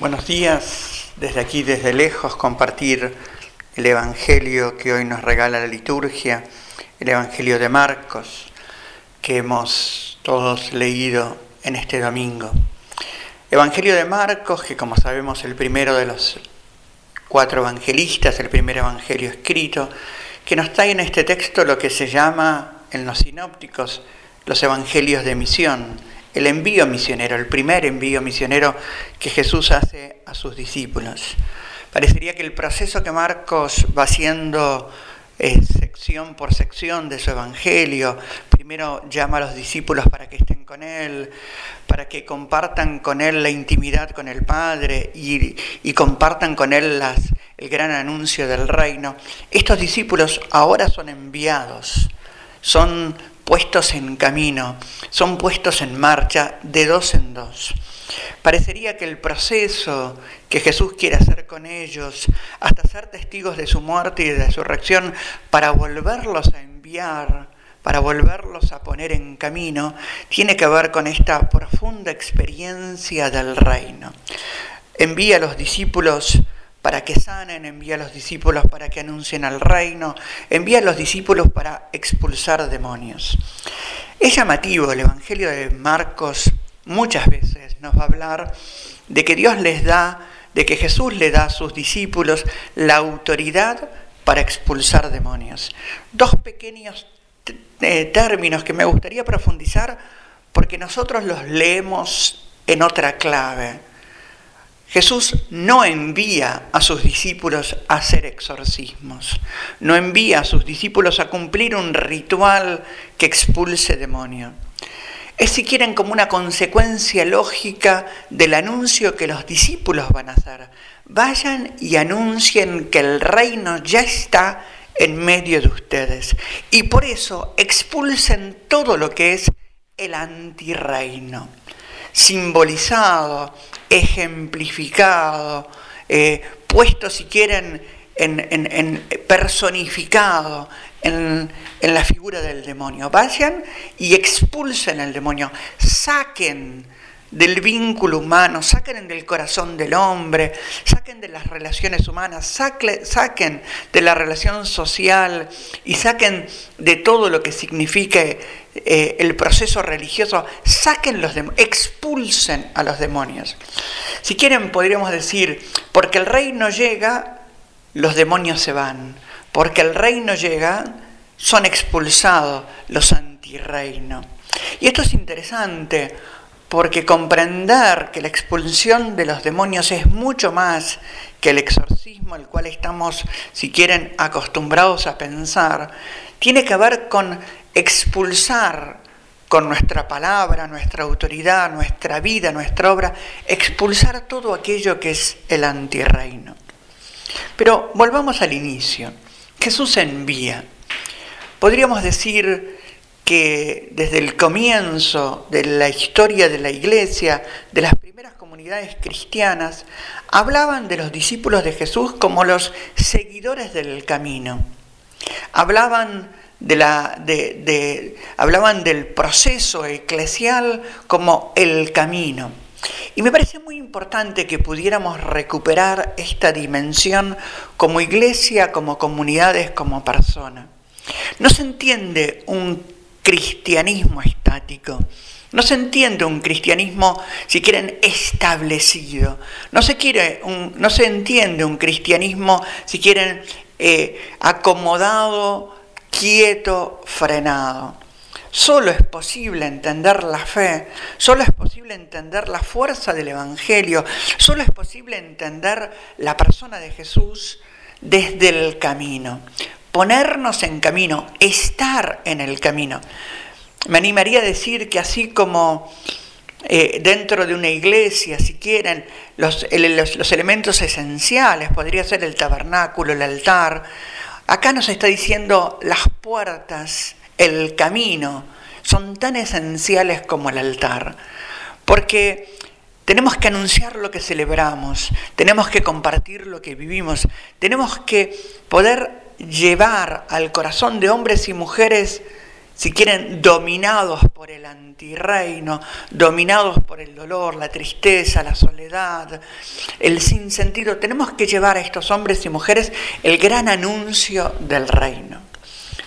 Buenos días, desde aquí, desde lejos, compartir el Evangelio que hoy nos regala la liturgia, el Evangelio de Marcos, que hemos todos leído en este domingo. Evangelio de Marcos, que como sabemos el primero de los cuatro evangelistas, el primer evangelio escrito, que nos trae en este texto lo que se llama en los sinópticos los evangelios de misión el envío misionero, el primer envío misionero que Jesús hace a sus discípulos. Parecería que el proceso que Marcos va haciendo eh, sección por sección de su evangelio, primero llama a los discípulos para que estén con él, para que compartan con él la intimidad con el Padre y, compartan con él las, el gran anuncio del reino. Estos discípulos ahora son enviados, son puestos en camino, son puestos en marcha de dos en dos. Parecería que el proceso que Jesús quiere hacer con ellos, hasta ser testigos de su muerte y de su resurrección, para volverlos a enviar, para volverlos a poner en camino, tiene que ver con esta profunda experiencia del reino. Envía a los discípulos para que sanen, envía a los discípulos para que anuncien al reino, envía a los discípulos para expulsar demonios. Es llamativo, el Evangelio de Marcos muchas veces nos va a hablar de que Dios les da, de que Jesús le da a sus discípulos la autoridad para expulsar demonios. Dos pequeños eh, términos que me gustaría profundizar porque nosotros los leemos en otra clave. Jesús no envía a sus discípulos a hacer exorcismos, no envía a sus discípulos a cumplir un ritual que expulse demonios. Es si quieren como una consecuencia lógica del anuncio que los discípulos van a hacer. Vayan y anuncien que el reino ya está en medio de ustedes. Y por eso expulsen todo lo que es el antirreino, simbolizado ejemplificado, eh, puesto si quieren en, personificado en, en, la figura del demonio. Vayan y expulsen el demonio, saquen del vínculo humano, saquen del corazón del hombre, saquen de las relaciones humanas, saquen de la relación social y saquen de todo lo que signifique eh, el proceso religioso, saquen los expulsen a los demonios. Si quieren, podríamos decir, porque el reino llega, los demonios se van. Porque el reino llega, son expulsados los antirreino. Y esto es interesante porque comprender que la expulsión de los demonios es mucho más que el exorcismo al cual estamos, si quieren, acostumbrados a pensar, tiene que ver con expulsar con nuestra palabra, nuestra autoridad, nuestra vida, nuestra obra, expulsar todo aquello que es el antirreino. Pero volvamos al inicio. Jesús envía. Podríamos decir que desde el comienzo de la historia de la iglesia, de las primeras comunidades cristianas, hablaban de los discípulos de Jesús como los seguidores del camino. Hablaban, de la, de, hablaban del proceso eclesial como el camino. Y me parece muy importante que pudiéramos recuperar esta dimensión como iglesia, como comunidades, como persona. No se entiende un cristianismo estático. No se entiende un cristianismo, si quieren, establecido. No se, quiere no se entiende un cristianismo, si quieren, eh, acomodado, quieto, frenado. Solo es posible entender la fe, solo es posible entender la fuerza del Evangelio, solo es posible entender la persona de Jesús desde el camino ponernos en camino, estar en el camino. Me animaría a decir que así como eh, dentro de una iglesia, si quieren, los, los, elementos esenciales, podría ser el tabernáculo, el altar, acá nos está diciendo las puertas, el camino, son tan esenciales como el altar. Porque tenemos que anunciar lo que celebramos, tenemos que compartir lo que vivimos, tenemos que poder llevar al corazón de hombres y mujeres si quieren, dominados por el antirreino, dominados por el dolor, la tristeza, la soledad, el sinsentido. Tenemos que llevar a estos hombres y mujeres el gran anuncio del reino.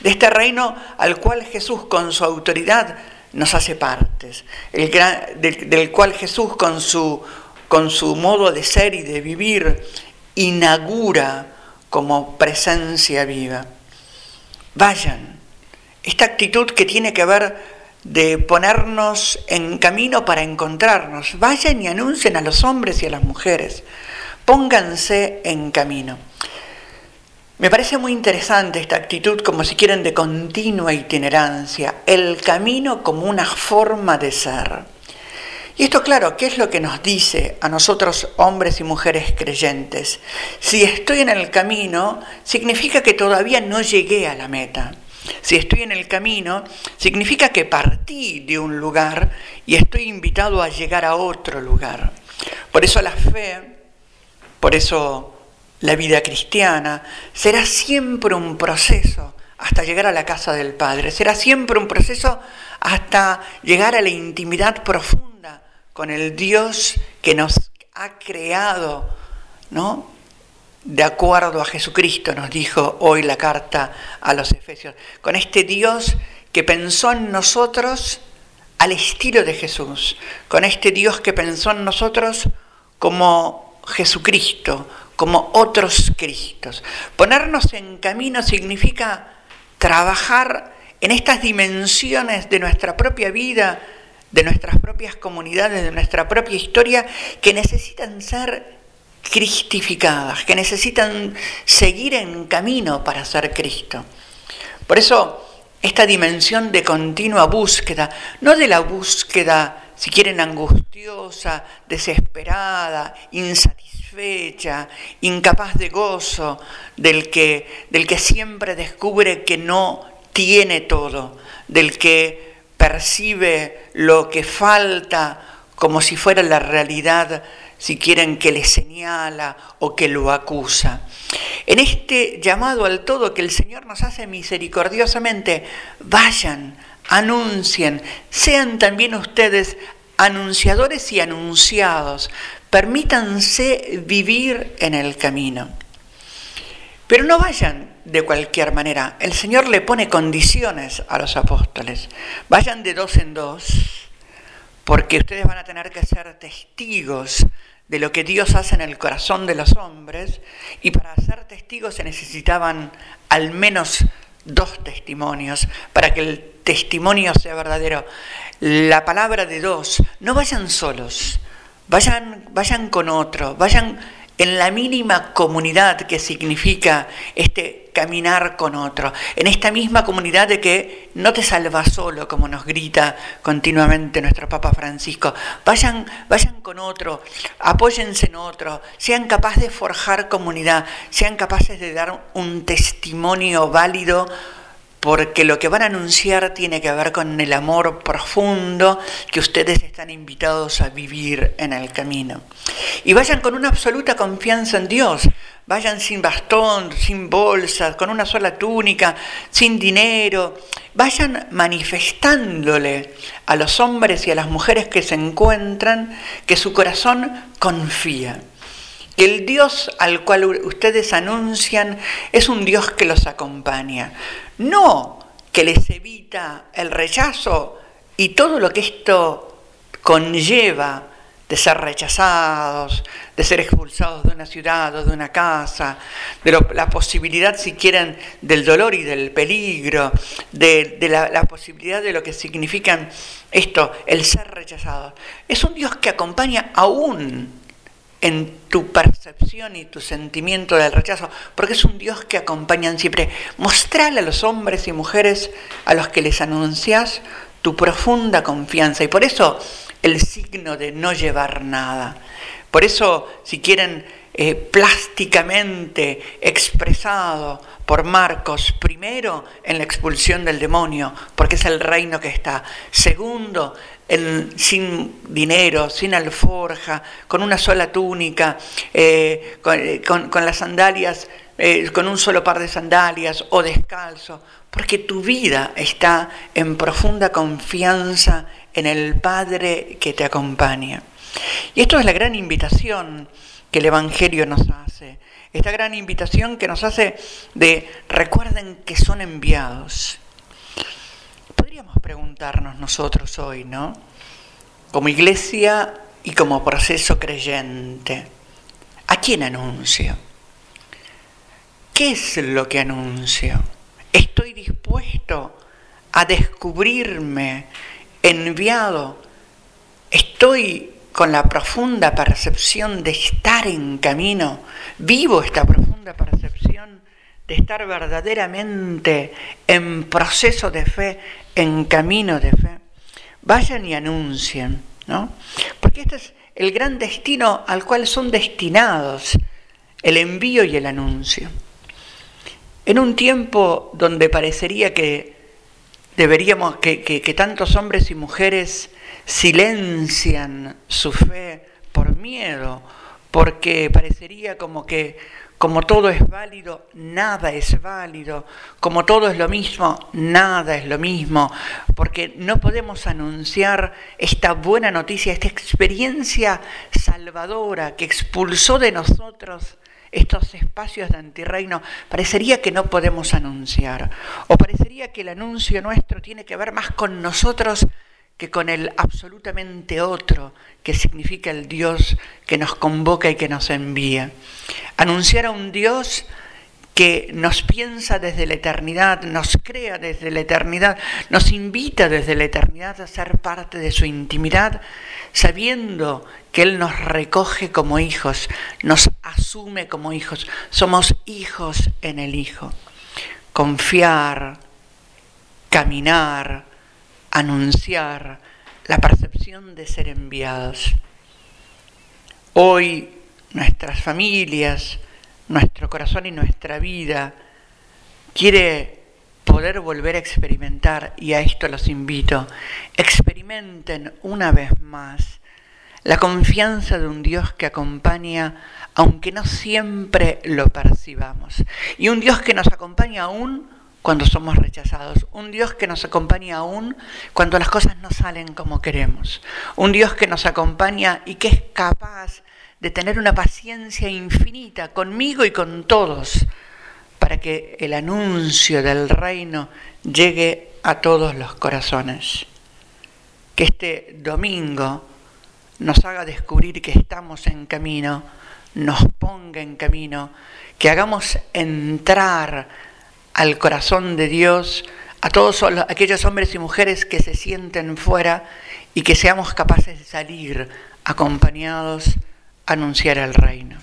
De este reino al cual Jesús con su autoridad nos hace partes, el del, cual Jesús con su, con su modo de ser y de vivir inaugura como presencia viva. Vayan esta actitud que tiene que ver de ponernos en camino para encontrarnos. Vayan y anuncien a los hombres y a las mujeres. Pónganse en camino. Me parece muy interesante esta actitud, como si quieren, de continua itinerancia, el camino como una forma de ser. Y esto, claro, ¿qué es lo que nos dice a nosotros hombres y mujeres creyentes? Si estoy en el camino, significa que todavía no llegué a la meta. Si estoy en el camino, significa que partí de un lugar y estoy invitado a llegar a otro lugar. Por eso la fe, por eso la vida cristiana, será siempre un proceso hasta llegar a la casa del Padre. Será siempre un proceso hasta llegar a la intimidad profunda con el Dios que nos ha creado, ¿no? de acuerdo a Jesucristo, nos dijo hoy la carta a los Efesios, con este Dios que pensó en nosotros al estilo de Jesús, con este Dios que pensó en nosotros como Jesucristo, como otros Cristos. Ponernos en camino significa trabajar en estas dimensiones de nuestra propia vida, de nuestras propias comunidades, de nuestra propia historia, que necesitan ser cristificadas, que necesitan seguir en camino para ser Cristo. Por eso, esta dimensión de continua búsqueda, no de la búsqueda, si quieren, angustiosa, desesperada, insatisfecha, incapaz de gozo, del que, del que siempre descubre que no tiene todo, del que percibe lo que falta como si fuera la realidad si quieren que le señala o que lo acusa. En este llamado al todo que el Señor nos hace misericordiosamente, vayan, anuncien, sean también ustedes anunciadores y anunciados, permítanse vivir en el camino. Pero no vayan de cualquier manera, el Señor le pone condiciones a los apóstoles, vayan de dos en dos, porque ustedes van a tener que ser testigos de lo que Dios hace en el corazón de los hombres. Y para ser testigos se necesitaban al menos dos testimonios para que el testimonio sea verdadero. La palabra de dos, no vayan solos, vayan, vayan con otro, vayan en la mínima comunidad que significa este caminar con otro, en esta misma comunidad de que no te salvas solo, como nos grita continuamente nuestro Papa Francisco, vayan, vayan con otro, apóyense en otro, sean capaces de forjar comunidad, sean capaces de dar un testimonio válido porque lo que van a anunciar tiene que ver con el amor profundo que ustedes están invitados a vivir en el camino. Y vayan con una absoluta confianza en Dios, vayan sin bastón, sin bolsas, con una sola túnica, sin dinero, vayan manifestándole a los hombres y a las mujeres que se encuentran que su corazón confía. Que el Dios al cual ustedes anuncian es un Dios que los acompaña, no que les evita el rechazo y todo lo que esto conlleva de ser rechazados, de ser expulsados de una ciudad o de una casa, de la posibilidad, si quieren, del dolor y del peligro, de, la, posibilidad de lo que significan esto, el ser rechazados. Es un Dios que acompaña aún en tu percepción y tu sentimiento del rechazo, porque es un Dios que acompaña siempre. Mostrale a los hombres y mujeres a los que les anuncias tu profunda confianza y por eso el signo de no llevar nada. Por eso, si quieren, eh, plásticamente expresado por Marcos, primero en la expulsión del demonio, porque es el reino que está. Segundo, sin dinero, sin alforja, con una sola túnica, eh, eh, con, las sandalias eh, con un solo par de sandalias o descalzo, porque tu vida está en profunda confianza en el Padre que te acompaña. Y esto es la gran invitación que el Evangelio nos hace, esta gran invitación que nos hace de recuerden que son enviados. Preguntarnos nosotros hoy, ¿no? Como iglesia y como proceso creyente, ¿a quién anuncio? ¿Qué es lo que anuncio? ¿Estoy dispuesto a descubrirme enviado? ¿Estoy con la profunda percepción de estar en camino? ¿Vivo esta profunda percepción de estar verdaderamente en proceso de fe, en camino de fe? Vayan y anuncien, ¿no? Porque este es el gran destino al cual son destinados el envío y el anuncio. En un tiempo donde parecería que deberíamos, que, que, tantos hombres y mujeres silencian su fe por miedo, porque parecería como que como todo es válido, nada es válido, como todo es lo mismo, nada es lo mismo, porque no podemos anunciar esta buena noticia, esta experiencia salvadora que expulsó de nosotros estos espacios de antirreino, parecería que no podemos anunciar, o parecería que el anuncio nuestro tiene que ver más con nosotros que con el absolutamente otro, que significa el Dios que nos convoca y que nos envía. Anunciar a un Dios que nos piensa desde la eternidad, nos crea desde la eternidad, nos invita desde la eternidad a ser parte de su intimidad, sabiendo que Él nos recoge como hijos, nos asume como hijos, somos hijos en el Hijo. Confiar, caminar, anunciar la percepción de ser enviados. Hoy nuestras familias, nuestro corazón y nuestra vida quiere poder volver a experimentar, y a esto los invito, experimenten una vez más la confianza de un Dios que acompaña aunque no siempre lo percibamos, y un Dios que nos acompaña aún cuando somos rechazados, un Dios que nos acompaña aún cuando las cosas no salen como queremos, un Dios que nos acompaña y que es capaz de tener una paciencia infinita conmigo y con todos, para que el anuncio del reino llegue a todos los corazones. Que este domingo nos haga descubrir que estamos en camino, nos ponga en camino, que hagamos entrar al corazón de Dios a todos aquellos hombres y mujeres que se sienten fuera y que seamos capaces de salir acompañados a anunciar el reino.